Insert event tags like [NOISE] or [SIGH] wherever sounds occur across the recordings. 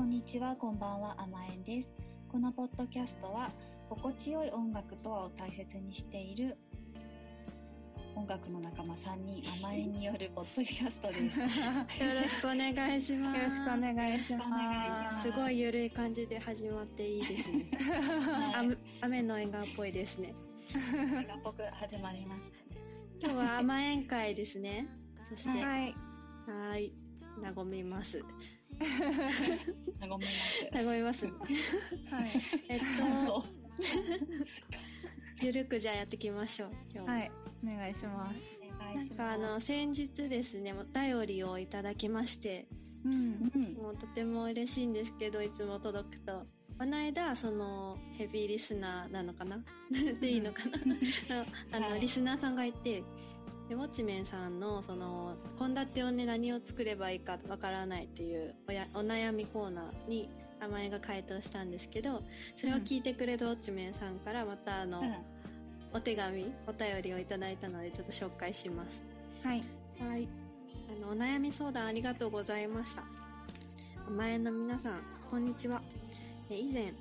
こんにちは、こんばんは、甘えんです。このポッドキャストは、心地よい音楽とはを大切にしている音楽の仲間3人、甘えんによるポッドキャストです。[LAUGHS] よろしくお願いします。よろしくお願いします。すすごいゆるい感じで始まっていいですね。はい雨雨の笑顔っぽいですね。映画っぽく始まりました。今日は甘えん会ですね。そして、ははい。ーい。和みます。あごめんな和みます。はい。[LAUGHS] えっ。と。[LAUGHS] ゆるくじゃあやっていきましょう。今日もはい。お願いします。お願ないんします。かあの、先日ですね、お便りをいただきまして、うん。うん。もうとても嬉しいんですけど、いつも届くと。この間、その、ヘビーリスナーなのかな？[LAUGHS] でいいのかな？のあの、はいリスナーさんがいて、で、ウォッチメンさんの、その、献立をね、何を作ればいいかわからないっていうおや、お悩みコーナーに、甘えが回答したんですけど、それを聞いてくれるウォッチメンさんから、またあの、うんお手紙、お便りをいただいたので、ちょっと紹介します。はい。はい。あの、お悩み相談ありがとうございました。前の皆さん、こんにちは。え以前、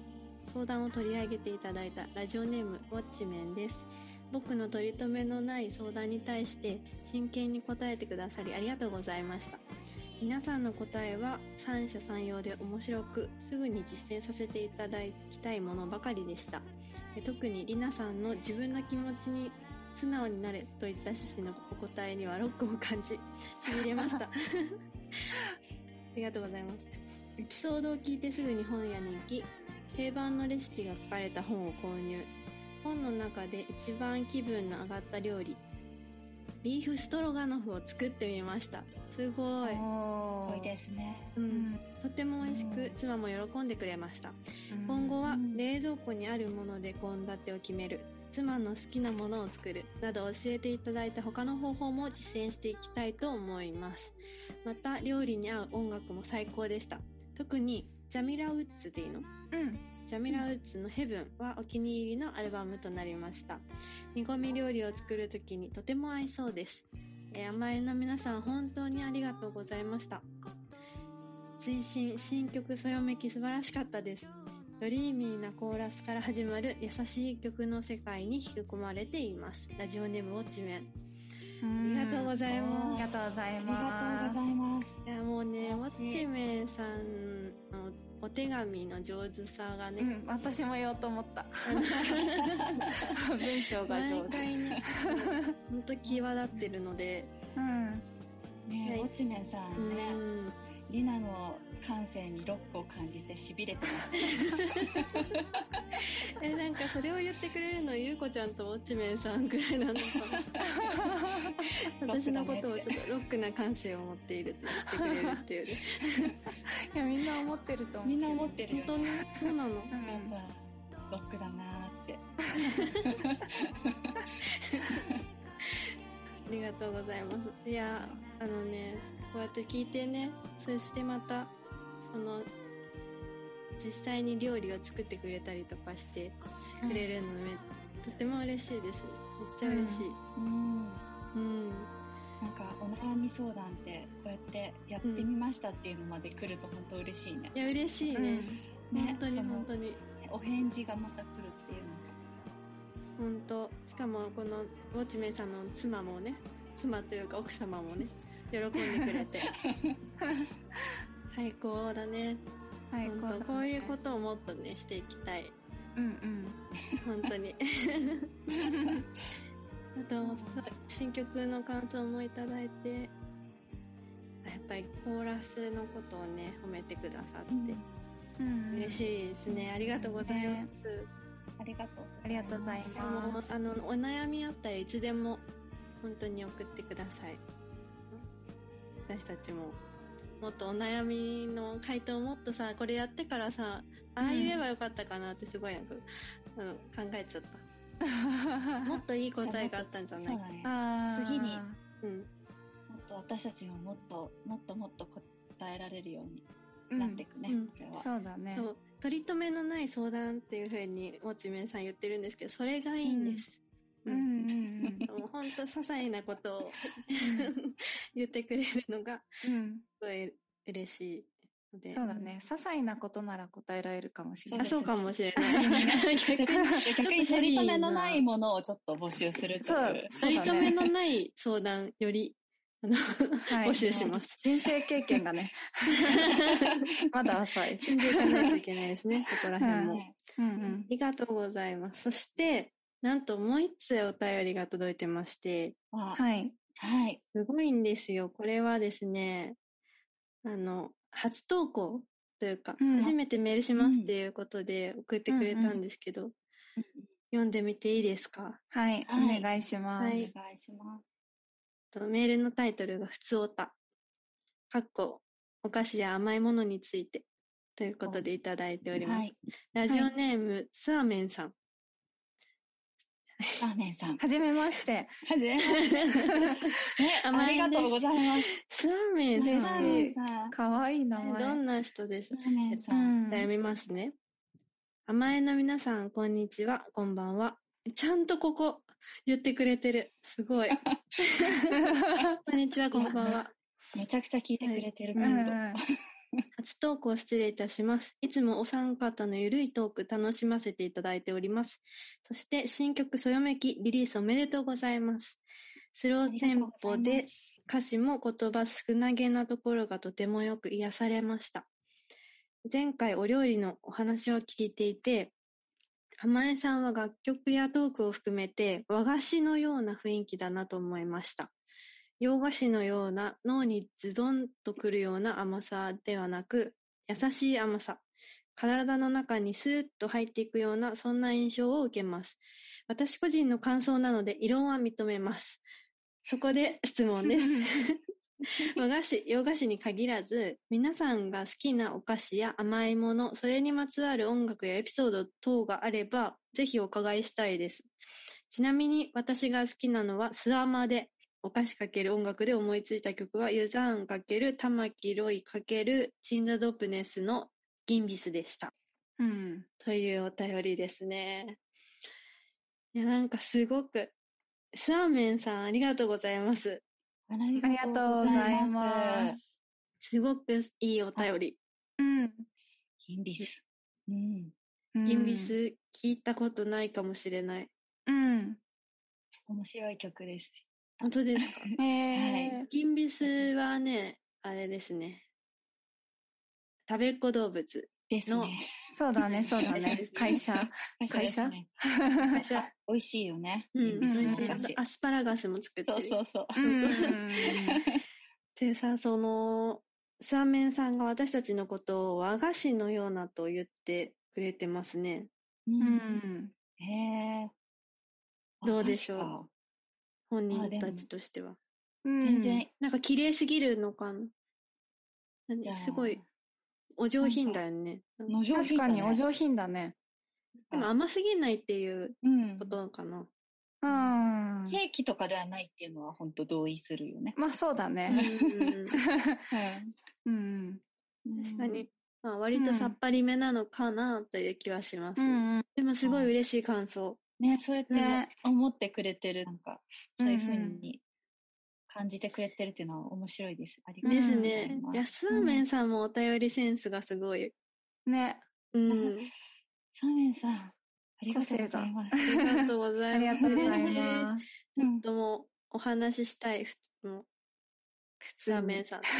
相談を取り上げていただいたラジオネーム、ウォッチメンです。僕の取り留めのない相談に対して真剣に答えてくださりありがとうございました。皆さんの答えは三者三様で面白く、すぐに実践させていただきたいものばかりでした。特にりなさんの自分の気持ちに素直になれといった趣旨のお答えにはロックを感じ、痺れました。[LAUGHS] ありがとうございます。エピソードを聞いてすぐに本屋に行き、定番のレシピが書かれた本を購入。本の中で一番気分の上がった料理、ビーフストロガノフを作ってみました。すごい。お多いですね。う、うんん。とても美味しく、妻も喜んでくれました。今後は冷蔵庫にあるもので献立を決める、妻の好きなものを作る、など教えていただいた他の方法も実践していきたいと思います。また、料理に合う音楽も最高でした。特に、ジャミラウッズでいいの？うん。ジャミラウッズのヘブンはお気に入りのアルバムとなりました。煮込み料理を作るときにとても合いそうです。えー甘えの皆さん本当にありがとうございました。追伸新曲そよめき素晴らしかったです。ドリーミーなコーラスから始まる優しい曲の世界に引き込まれています。ラジオネームウォッチメン。あありがとうございあます。りがとうございありがとうます。ございます。いやもうね、ウォ嬉しいッチメンさんのお手紙の上手さがね、うん、私も言おうと思った。文章が上手。本当際立ってるので、うん。ねはいウォッチメンさうんね、ん、リナの感性にロックを感じて痺れてました。[LAUGHS] え、なんかそれを言ってくれるの、ゆうこちゃんとウォッチメンさんぐらいなのかな。[LAUGHS] 私のことをちょっとロックな感性を持っているって言ってくれるっていうね。[LAUGHS] いや、みんな思ってると思う。みんな思ってるよ本ね。当にそうなの。うん。ロックだなーって。ありがとうございます。いや、あのね、こうやって聞いてね、そしてまた、その、実際に料理を作ってくれたりとかしてくれるのめ、とても嬉しいです。めっちゃ嬉しい。うん。うん。なんか、お悩み相談って、こうやってやってみましたっていうのまで来ると本当嬉しいね。いや、嬉しいね。ね本当に本当に。お返事がまた来るっていうのが。本当しかもこのウォッチメンさんの妻もね妻というか奥様もね喜んでくれて [LAUGHS] 最高だね。最高だこういうことをもっとねしていきたい。うんうん。本当に。[LAUGHS] あと新曲の感想もいただいてやっぱりコーラスのことをね褒めてくださって、うん。嬉しいですね。ありがとうございます、ありがとう。ありがとうございます。あの、あの、お悩みあったらいつでも本当に送ってください。私たちも、もっとお悩みの回答をもっとさ、これやってからさ、ああ言えばよかったかなってすごいなんか、あの考えちゃった。[LAUGHS] もっといい答えがあったんじゃないそうだね。次にうん。もっと私たちももっと、もっともっと答えられるようにうんなっていくね、うんこれは。そうだね。そう。取り留めのない相談っていう風に、ウォッチメンさん言ってるんですけど、それがいいんです。うんうんうん。もう本当些細なことを言ってくれるのが、うん。すごい嬉しい。ので。そうだね。些細なことなら答えられるかもしれない。あ、そうかもしれない。逆に逆に取り留めのないものをちょっと募集するという。そう取り留めのない相談より、あの、はい募集します。人生経験がね、[LAUGHS] まだ浅い。進んでいかないといけないですね、そこら辺も。はいうんありがとうございます。そして、なんともう一通お便りが届いてまして、ははい。はい。すごいんですよ。これはですね、あの、初投稿というか、うん初めてメールしますっていうことで送ってくれたんですけど、読んでみていいですか？はい。はいお願いします。はいお願いします。とメールのタイトルが、ふつおた。かっこ、お菓子や甘いものについて。ということでいただいております。はい。ラジオネーム、スアメンさん。ラーメンさん。はじめまして。はじめまして。[LAUGHS] ありがとうございます。スアメン嬉しいさん。ラーメンさん。かわいい名前。どんな人でしょうラーメンさ。うん読みますね。甘えの皆さん、こんにちは、こんばんは。ちゃんとここ、言ってくれてる。すごい。[LAUGHS] こんにちは、こんばんは。めちゃくちゃ聞いてくれてるうムード。ん [LAUGHS] 初投稿失礼いたします。いつもお三方のゆるいトーク楽しませていただいております。そして新曲そよめきリリースおめでとうございます。スローテンポで歌詞も言葉少なげなところがとてもよく癒されました。前回お料理のお話を聞いていて、浜江さんは楽曲やトークを含めて和菓子のような雰囲気だなと思いました。洋菓子のような脳にズドンとくるような甘さではなく、優しい甘さ。体の中にスーッと入っていくような、そんな印象を受けます。私個人の感想なので、異論は認めます。そこで質問です。[LAUGHS] 和菓子、洋菓子に限らず、皆さんが好きなお菓子や甘いもの、それにまつわる音楽やエピソード等があれば、ぜひお伺いしたいです。ちなみに私が好きなのはスアマで、お菓子かける音楽で思いついた曲は、ユザーンかける玉木ロイかけるチンザドプネスのギンビスでした。うん。というお便りですね。いや、なんかすごく、スアーメンさんありがとうございます。ありがとうございます。すごくいいお便り。うん。ギンビス。うん。ギンビス聞いたことないかもしれない。うん。面白い曲です。本当ですか？[LAUGHS] へえ。ギンビスはね、あれですね。食べっ子動物。のですね。そうだね、そうだね。[LAUGHS] ね会社。会社？会社。美味しいよね。うん、美味しい。アスパラガスも作ってそうる。そうそう。うん。でさ、その、スアーメンさんが私たちのことを和菓子のようなと言ってくれてますね。う。うんん。へえ。どうでしょう？本あでも人たちとしては。全然、なんか綺麗すぎるのかな。すごい、お上品だよね。確かにお上品だね。でも甘すぎないっていううんこ。とかな。うん。ケーキとかではないっていうのは本当同意するよね。まあそうだうんね。[LAUGHS] うん。確かに。まあ、割とさっぱりめなのかなという気はします。うん。でもすごい嬉しい感想。ね、そうやってね思ってくれてる、なんか、そういうふううんうんに感じてくれてるっていうのは面白いです。ありがとうでございすね。ます。安ーメンさんもお便りセンスがすごい。ね。うん。サーメンさん、ありがとうございます。ありがとうござありいます。がとうございます。[LAUGHS] [LAUGHS] ちょっともうお話ししたい、ふつもう、普通アメンさん。[LAUGHS]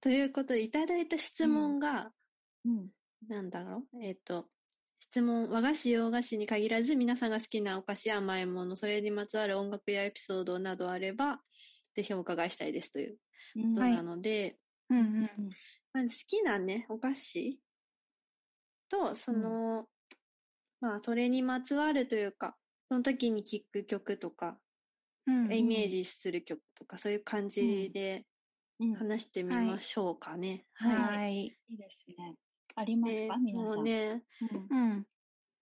ということで、いただいた質問が、うん。なんだろう？えっ、と、質問、和菓子、洋菓子に限らず、皆さんが好きなお菓子や甘いもの、それにまつわる音楽やエピソードなどあれば、ぜひお伺いしたいですということなので、うんうん。まず好きなね、お菓子と、その、まあ、それにまつわるというか、その時に聴く曲とか、うんイメージする曲とか、そういう感じでうん話してみましょうかね。うんはい。はい。いいですね。ありますか、で皆さ。もうんね、うんうん。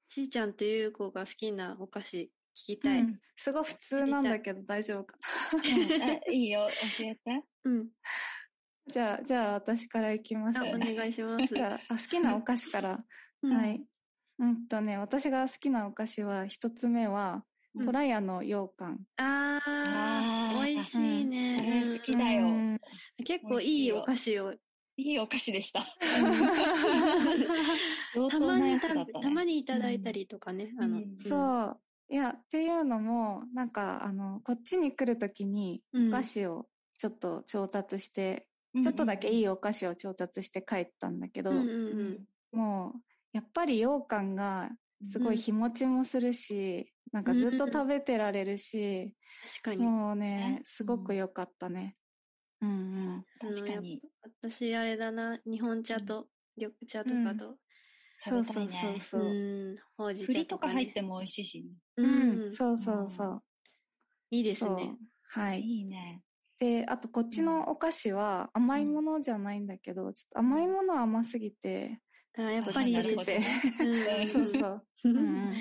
ちーちゃんとゆうこが好きなお菓子聞きたい。うんすごい普通なんだけど大丈夫か。うんえ [LAUGHS] いいよ、教えて。うん。じゃあ、じゃあ私からいきます。あ、お願いします。あ、あ好きなお菓子から。うんはい。うんとね、私が好きなお菓子は、一つ目は、うんトラヤの羊羹。ああ美味しいね。あれ好きだようん結構いいお菓子を。いいお菓子でした。たまにたまにいただいたりとかね。あの、うんそう。いや、っていうのも、なんか、あの、こっちに来るときに、うんお菓子をちょっと調達して、うんちょっとだけいいお菓子を調達して帰ったんだけど、うんうんううんん。もう、やっぱり羊羹がすごい日持ちもするし、なんかずっと食べてられるし、確かに。もうねね、すごく良かったね。うんうん。確かに。私、あれだな、日本茶と緑茶とかと、そうそうそううそう。ん、ほうじ栗茶とか、ね。とか入っても美味しいしね。ううん、ん、そうそうそう。いいですね。。はい。いいね。で、あとこっちのお菓子は甘いものじゃないんだけど、ちょっと甘いものは甘すぎて、あやっぱりいいですなるほどね。[LAUGHS] そうそう。[LAUGHS] ううんん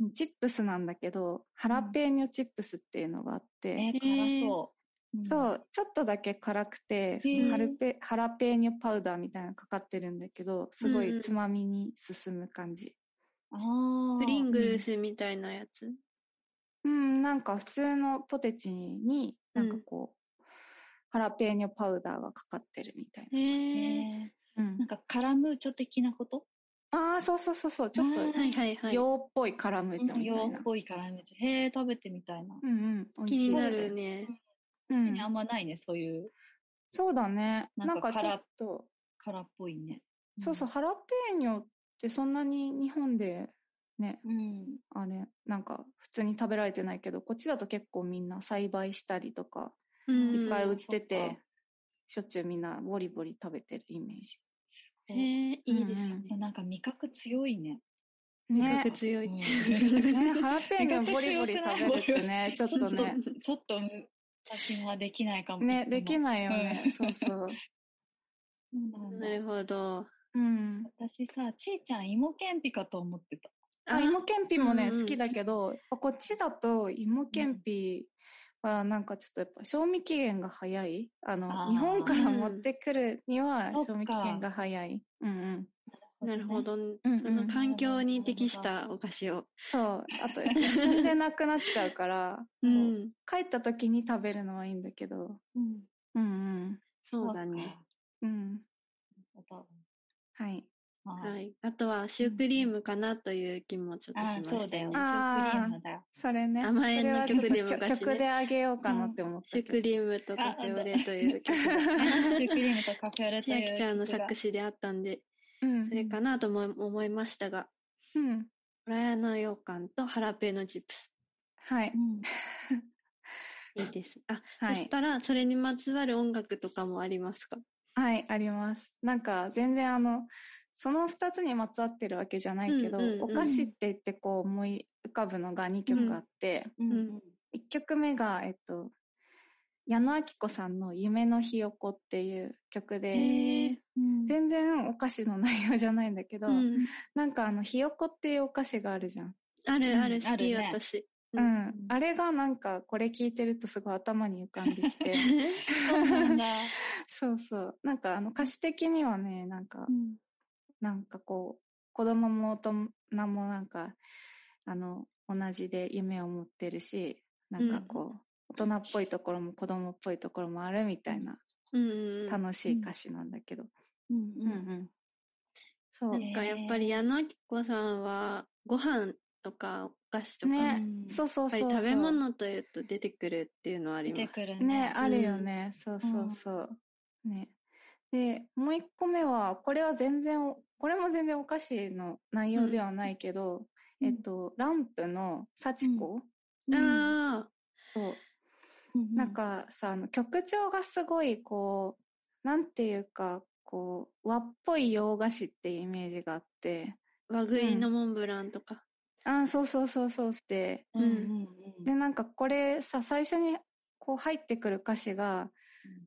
うん、チップスなんだけど、ハラペーニョチップスっていうのがあって、えー、辛そう。うんそう、ちょっとだけ辛くて、ハルペハラペーニョパウダーみたいなのかかってるんだけど、すごいつまみに進む感じ。あープリングルスみたいなやつ？うん、なんか普通のポテチに、なんかこう、ハラペーニョパウダーがかかってるみたいへな。え。うんなんかカラムーチョ的なこと？ああ、そうそうそうそう、ちょっとあーはいはいはい。洋っぽいカラムーチョみたいな洋っ。ぽいカラムーチョ。へえ、食べてみたいな。うんうん、美味気になるね。うんあんまないね、そういうそうだね。ななんんかちょっと、カラっぽいね。そうそう、ハラペーニョってそんなに日本でね、うん。あれ、なんか普通に食べられてないけど、こっちだと結構みんな栽培したりとか、うんいっぱい売っててか、しょっちゅうみんなボリボリ食べてるイメージ。へえ、いいですうんね。なんか味覚強いね。味ね覚強い。うんね、ハラペーニョボリボリ食べるってね、[LAUGHS] ちょっとね、ちょっと、私はできないかも。ね、できい。ないよねう。んそうそう。[LAUGHS] なるほど。うん。私さ、ちーちゃん芋けんぴかと思ってた。あ、芋けんぴもね、うんうん好きだけど、こっちだと芋けんぴはなんかちょっとやっぱ賞味期限が早い。あの、あー日本から持ってくるには賞味期限が早い。うんうん。なるほ。ど。うんその環境に適したお菓子を。そう。あと、一瞬でなくなっちゃうから、[LAUGHS] うん。帰った時に食べるのはいいんだけど。うん。うんうん。そうだね。うん。はい。か。。はいい。あとはシュークリームかなという気もちょっとしましたそうだよね。シュあーークリームだよ。それね。甘えんの曲で昔ね曲であげようかなって思っ。シュークリームとカフェオレという曲 [LAUGHS] シュークリームとカフェオレと千いう秋ちゃんの作詞であったんで、うんそれかなとも思いましたが、うん。フラヤの羊羹とハラペーノチップス。はい。うん [LAUGHS] いいです。あ、はいそしたら、それにまつわる音楽とかもありますか？はい、あります。なんか、全然あの、その二つにまつわってるわけじゃないけど、お菓子って言ってこう思い浮かぶのが2曲あって、うんうん1曲目が、えっと、矢野明子さんの夢のひよこっていう曲で、へうん全然お菓子の内容じゃないんだけど、うん。なんかあの、ひよこっていうお菓子があるじゃん。あるある、うん好き、私。うん。あれがなんか、これ聞いてるとすごい頭に浮かんできて。[LAUGHS] そう。[LAUGHS] そう。なんかあの歌詞的にはね、なんかう、んなんかこう、子供も大人もなんか、あの、同じで夢を持ってるし、なんかこう、大人っぽいところも子供っぽいところもあるみたいな。楽しい歌詞なんだけど。うんうんうん。そう。かやっぱり矢野明子さんは、ご飯とかお菓子とか、ねそうそうぱそう食べ物というと出てくるっていうのはあります。出てくるね、ね。あるよね。そうそうそう。ね。で、もう一個目は、これは全然お、これも全然お菓子の内容ではないけど、うんえっと、ランプの幸子、うんああ、なんかさ、あの曲調がすごいこう、なんていうか、こう、和っぽい洋菓子っていうイメージがあって、和食いのモンブランとか。あそうそうそうそうして、うんうんうん。で、なんかこれさ、最初にこう入ってくる歌詞が、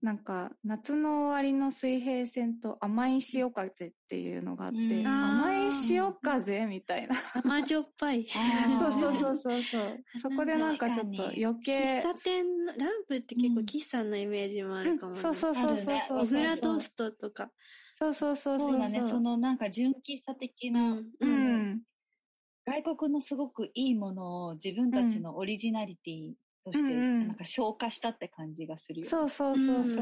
なんか、夏の終わりの水平線と甘い潮風っていうのがあって、うん甘い潮風みたいな。甘じょっぱい。[LAUGHS] そうそうそうそうそう。そこでなんかちょっと余喫計、茶店の、ランプって結構うん喫茶のイメージもあるかもね。そうそうそうそうそうあるね小倉トーストとか。そうそうそうそう。そうだね、そのなんか純喫茶的な。うんうん。外国のすごくいいものを自分たちのオリジナリティとして、うんうんなんか消化したって感じがするよね。そうそうそううんそ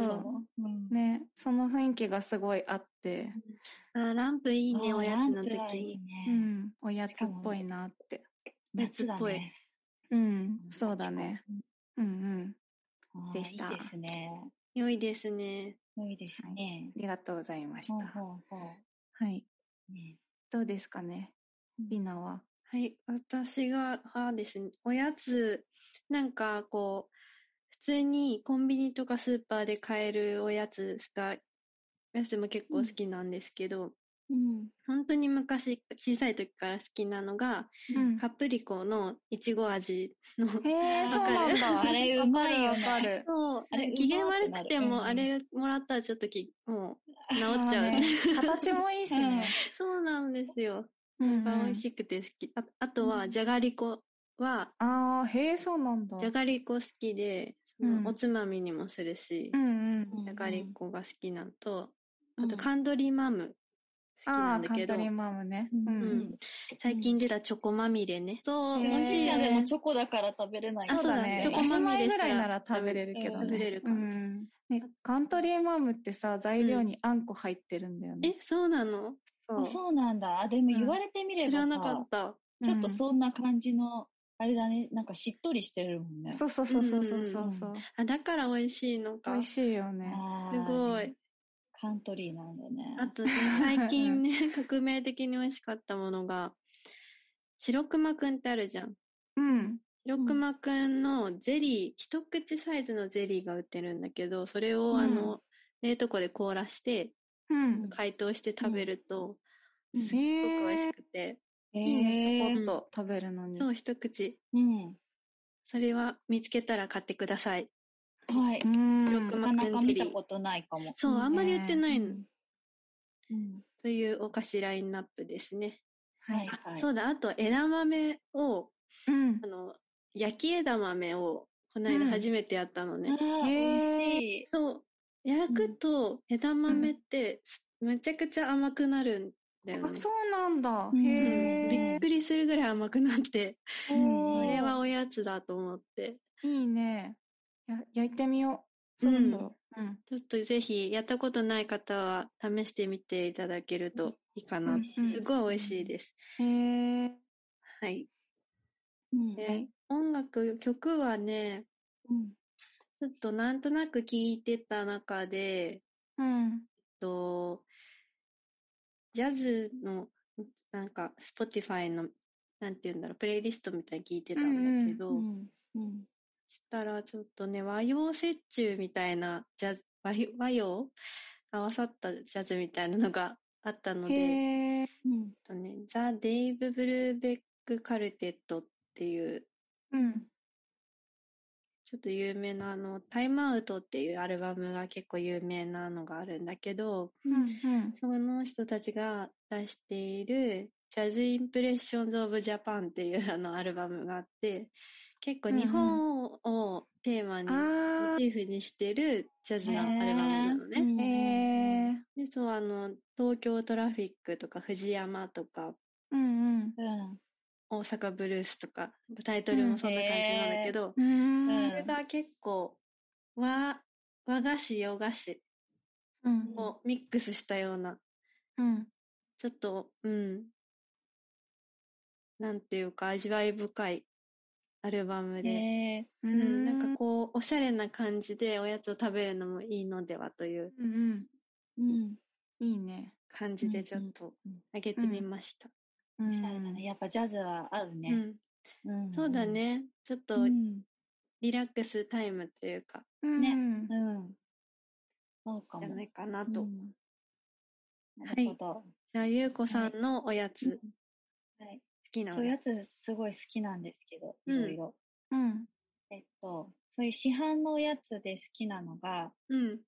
う。うんね、その雰囲気がすごいあって、あーランプいいね、おやつのランプはいい。ねうん、おやつっぽいなって。夏っぽいね。うん、そうだね。うんうん。でしたいいですね。良いですね。いいですねあ。りがとうございましほうた。ほうほはい。う。ねどうですかね、りなは。はい。私が、はですね、おやつ、なんかこう、普通にコンビニとかスーパーで買えるおやつが、おやつも結構好きなんですけど、うん。本当に昔、小さい時から好きなのが、うんカプリコのいちご味の、へえ、そうわかる？なんだ。あれうまいよねわかるわかる。そう、あれ機嫌悪くても、あれもらったらちょっとき、もう、治っちゃうね。形もいいしね。そうなんですよ。うんが美味しくて好き。ああとは、じゃがりこは、ああ、へえ、そうなんだ。じゃがりこ好きで、そうんのおつまみにもするしう、んうん。うんじゃがりこが好きなのと、うんあとカントリーマム好きああ、なんだけどカントリ、ーマムね。うんうんうん最近出たチョコまみれね。そう、へー美味しやでもね。チョコだから食べれないあそうだね。チョコまみれ1枚ぐらいなら食べれるけどね。食べれるかうもんね、カントリーマムってさ、材料にあんこ入ってるんだよね。え、そうなの？あそうなんだ。あでも言われてみれば知らなかさっ、た。ちょっとそんな感じの、あれだね、なんかしっとりしてるもんね。そうそうそうそうそうそうそう。あ、だから美味しいのか。美味しいよね。すごい。。カントリーなんだね。あと、最近ね、[LAUGHS] 革命的に美味しかったものが、白熊くんってあるじゃん。うん。白熊くんのゼリー、一口サイズのゼリーが売ってるんだけど、それをうんあの、冷凍庫で凍らして、うん。解凍して食べると、うんすっごく美味しくて、えいいね、ちょーこっと食べるのに。そう、一口。うん。それは見つけたら買ってください。はい。うん。白熊なかなか見たことないかも。そう、あんまり売ってないの。うん。というお菓子ラインナップですね。はい。あはい。そうだ、あと枝豆を、うんあ。の、焼き枝豆を、この間うん初めてやったのね。あーへー美味しい。そう。焼くと枝豆って、めちゃくちゃ甘くなるんだよね。あ、そうなんだ。うんへびっえ。くりするぐらい甘くなって、うんこれはおやつだと思って。いいね。や焼いてみよう。そろそろ。うん。ちょっとぜひ、やったことない方は試してみていただけるといいかな。すごい美味しいです。へえ。はい。音楽、曲はね、うんちょっとなんとなく聴いてた中で、うん。えっと、ジャズの、なんか、Spotify の、なんて言うんだろう、プレイリストみたいに聞いてたんだけど、うんうんそしたらちょっとね、和洋折衷みたいなジャズ、和洋和洋合わさったジャズみたいなのがあったので。うんとね、 The Dave Brubeck Quartet っていう、うん。ちょっと有名なあの、 Time Out っていうアルバムが結構有名なのがあるんだけど、うん。その人たちが出している、 Jazz Impressions of Japan っていうあのアルバムがあって、結構日本をテーマにあモチーフにしてるジャズのアルバムなのね。で、そう、あの、東京トラフィックとか藤山とかうんうん。うん大阪ブルースとか、タイトルもそんな感じなんだけど、うん。れが結構和、和菓子、洋菓子うん。をミックスしたような、うん。ちょっと、うん、なんていうか味わい深いアルバムで、へううん、なんかこう、おしゃれな感じでおやつを食べるのもいいのではといううんうん。いいね。感じでちょっとうんあげてみました。しゃれだねやっぱジャズは合うね。うん、うんそうだ。ね。ちょっとうんリラックスタイムというか、うん。ねうん。そうかも。じゃないかなと。うんなるほど。じゃあ、ゆうこさんのおやつ、好はい。きなおややつ。つすごい好きなんですけど、うんいろいろ。うん。えっと、そういう市販のおやつで好きなのが、うん。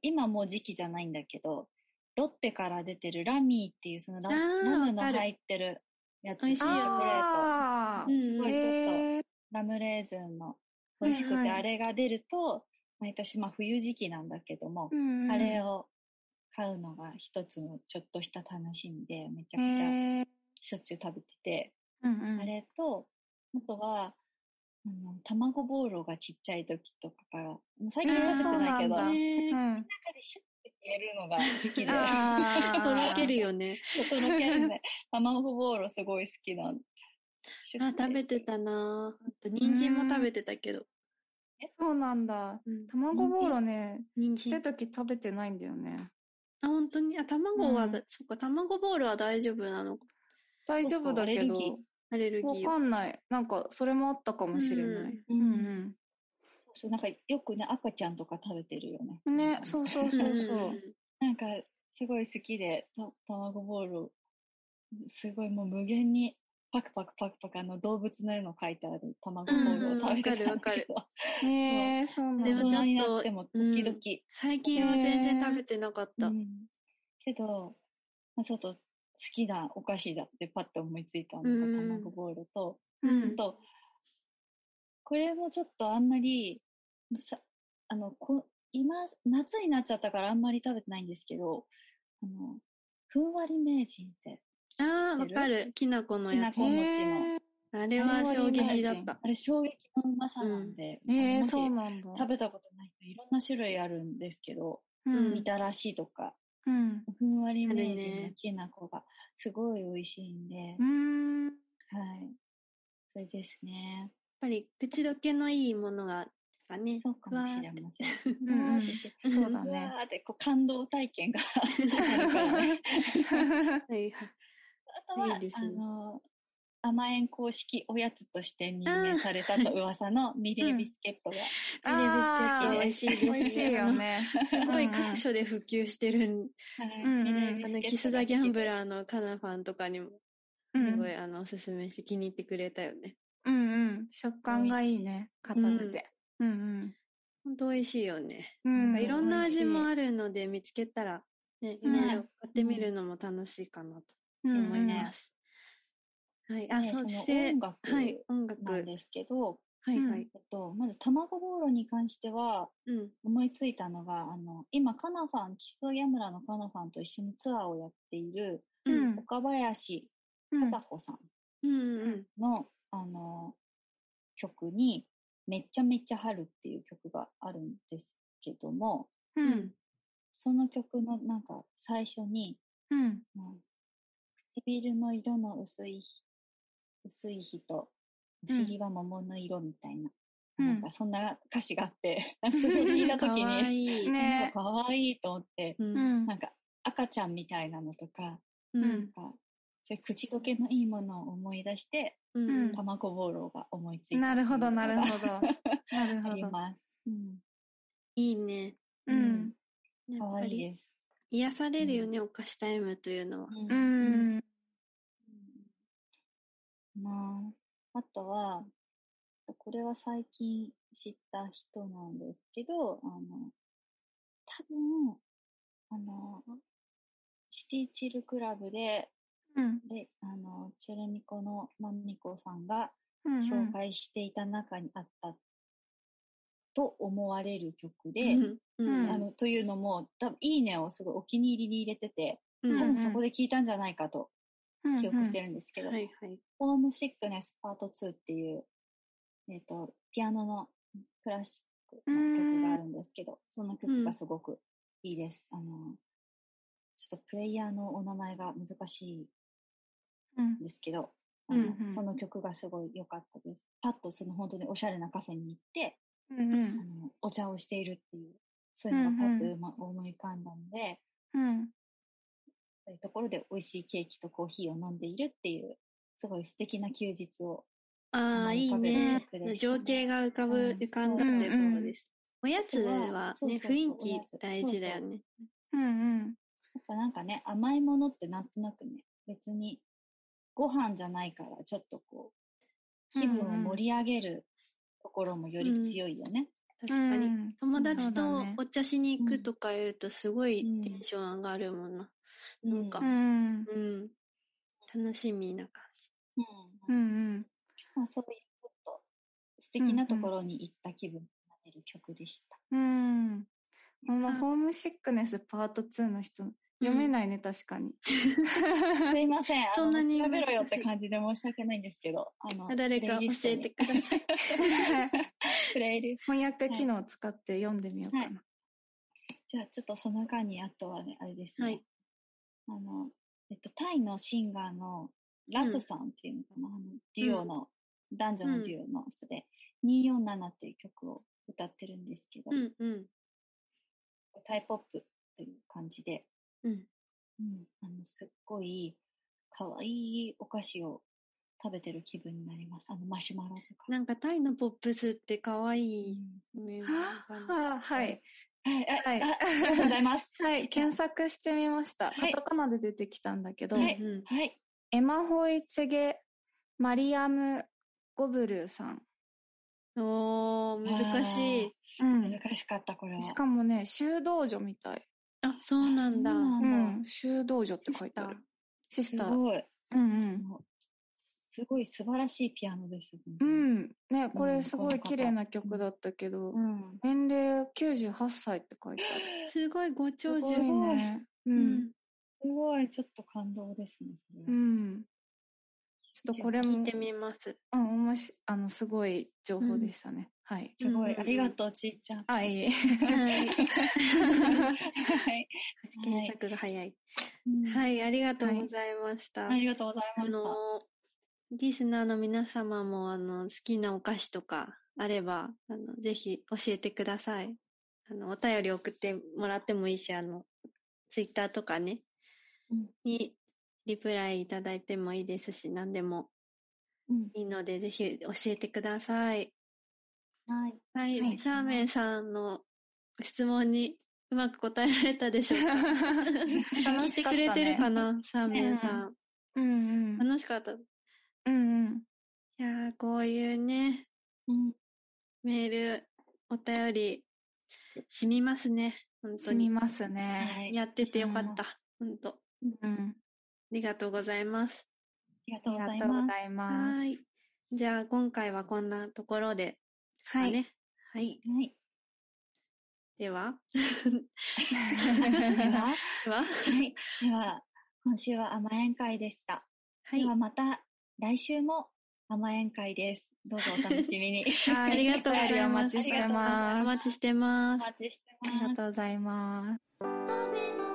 今もう時期じゃないんだけど、ロッテから出てるラミーっていうそのララムの入ってるやつ、チョコレート。すごいちょっとラムレーズンの美味しくて、あれが出ると、毎年まあ冬時期なんだけども、あれを買うのが一つのちょっとした楽しみで、めちゃくちゃしょっちゅう食べてて。あれと、あとは、あの、卵ボーロがちっちゃい時とかから、最近食べてないけど、中。でシュッて入れるのが好きで、とろけるよね。とろけるね。卵ボーロすごい好きなあ、食べてたな人参も食べてたけど。そうなんだ。うん卵ボーロね、人ちっちゃい参。時食べてないんだよね。あ、本当に？あ、卵はだ、うんそっか、卵ボールは大丈夫なのか。大丈夫だけどアレルギー、わーかんない。なんか、それもあったかもしれない。ううんんそうなんかよくね、赤ちゃんとか食べてるよね。うん。ね、そうそうそううんそう。なんか、すごい好きで、た卵ボール、すごいもう無限にパクパクパクパクあの動物の絵の描いてある卵ボールを食べてたんだけど、へ [LAUGHS] え、そうなんだ。でもちょっと大人になっても時々、最近は全然食べてなかった。うんけど、まあ、ちょっと好きなお菓子だってパッと思いついたのがうん卵ボールと、うん。と、これもちょっとあんまり、さあの、こ今、夏になっちゃったからあんまり食べてないんですけど、あの、ふんわり名人って、ああ、わかる。きな粉のやつき。なこ餅のへあれは衝撃だった。あれ衝撃のうまさなんで、え、へえもしそうなんだ。食べたことない人いろんな種類あるんですけど、うんみたらしとか、うん。ふんわり名人ねのきな粉がすごい美味しいんで、うん。はい。それですね。やっぱり口どけのいいものが、かね。そうかもしれません。うんそうだね。うわーってこう感動体験があとは、いいね。あの、甘えん公式おやつとして任命されたと噂の [LAUGHS] ミレービスケットが、あー美味しいです。ね美味しいよね。すごい各所で普及してるん。あの、キス・ザ・ギャンブラーのカナファンとかにも、うん。すごい、あの、おすすめして気に入ってくれたよね。うんうん。食感がいいね。硬くて。うんほんと美味しいよね。うん。なんかいろんな味もる。あるので見つけたら、ね、いうんろいろ買ってみるのも楽しいかなとうん思います。はい。あ、でそそのして音、楽はい、音楽。なんですけど、うんはいはい。えっと、まず卵ボーロに関しては、うん。思いついたのが、あの、今、カナファン、キス・ザ・ギャンブラーのカナファンと一緒にツアーをやっている、うん岡林うん和穂さんうんうんの、あの、曲に、めっちゃめっちゃ春っていう曲があるんですけども、ううんん。その曲のなんか最初に、うん。うん唇の色の薄い日、薄い日と、お尻は桃の色みたいな、うんなんかそんな歌詞があって、なんかそれ聞いたとき [LAUGHS] かわに、いい。ねなんか可愛いと思って、う。うんんなんか赤ちゃんみたいなのとか、ううんん。なんかそういう口どけのいいものを思い出して、うん。卵ボーロが思いついたなるほど、なるほど。ど。[LAUGHS] なるあほど。ります。うん。いいね。うん。可やっぱり愛いです。癒されるよね、お菓子タイムというのは。うう。ん。まあ、あとは、これは最近知った人なんですけど、あの、多分、あの、シティチルクラブで、うん。で、あの、チェルミコのマミコさんがうん。紹介していた中にあったと思われる曲で、うん。うんあの、というのも、多分いいねをすごいお気に入りに入れてて、うん多分そこで聞いたんじゃないかとうん記憶してるんですけど、はいはい。ホームシックネスパート2っていう、えっ、と、ピアノのクラシックの曲があるんですけど、その曲がすごくいいです。あの、ちょっとプレイヤーのお名前が難しいですけど、うんうん。その曲がすごい良かったです。パッとその本当におしゃれなカフェに行って、うんうん。あのお茶をしているっていう、そういうのがパッとうま思い浮かんだので、うん。そういうところで美味しいケーキとコーヒーを飲んでいるっていう、すごい素敵な休日をああ、いいね。情景が浮かぶ、うん浮かんだってそう。です。おやつはね、雰囲気大事だよね。うんうん。やっぱなんかね、甘いものってなんとなくね、別にご飯じゃないから、ちょっとこう、気分を盛り上げるところもより強いよね。確かに。うん友達とお茶しに行くとか言うとすごいうんテンション上がるもんな。うなんかうん。うん。楽しみな感うんうんうん。まあ、そういうちょっと素敵なところに行った気分になれる曲でした。うん。このあホームシックネスパート2の人、読めないね、確かに。[LAUGHS] すいません。そんなに調べろよって感じで申し訳ないんですけど。あの誰か教えてください。[LAUGHS] プレイリスト。翻訳機能を使って読んでみようかな。はいじゃあ、ちょっとその間に、あとはね、あれですね。はいあの、えっと、タイのシンガーのラスさんっていうのかな、あのデュオの、男女のデュオの人で、247っていう曲を歌ってるんですけど、うんうん。タイポップっていう感じで、うん。うん、あの、すっごい、可愛いお菓子を食べてる気分になります。あの、マシュマロとか。なんかタイのポップスって可愛いね。なんかねはい。はい、あ、はいあありがとうございます。[LAUGHS] はい、検索してみました。はいカタカナで出てきたんだけど、はいうんうんはい。エマホイツェゲ・マリアム・ゴブルーさん。おー、難しい。うん。難しかった、これは。しかもね、修道女みたい。あ、そうなんだ。そうなん修道女って書いてある。シスター。すごい。うんうん。すごい素晴らしいピアノです。う本ん。ね、これすごい綺麗な曲だったけど。うん。年齢98歳って書いてある。[LAUGHS] すごいご長寿。すごいね。う。うんん。すごい、ちょっと感動ですね、うん。ちょっとこれも聞いて、みます。うん、おもし、あの、すごい情報でしたね。はい。すごい、うんありがとう、ちいちゃん。あ、いいえ。はい。はい。[LAUGHS] 検索が早い。うんはい、ありがとうございました。ありがとうございあました。の、リスナーの皆様も、あの、好きなお菓子とかあれば、あの、ぜひ教えてください。あの、お便り送ってもらってもいいし、あの、ツイッターとかね、うんにリプライいただいてもいいですし、何でもうんいいので、ぜひ教えてください。はい。はい、はいサーメンさんの質問にうまく答えられたでしょうか？聞いてくれてるかな、サーメンさん。うんうん。楽しかった。いうんうん。やー、こういうね、うん。メール、お便り、染みますね。本当に。染みますね。はい。やっててよかった。本当。あうん。りがとうございます。ありがとうごあざいます。りがとうございます。はい。じゃあ、今回はこんなところで、はい。ね。はい。はい。では、[LAUGHS] では、では、はい。では、今週は甘えん会でした。はいで。はまた来週も甘えん会です。どうぞお楽しみに。[LAUGHS] ありがとうございます。お待ちしておます。待ちしてます。お待ちしてあります。がとうございます。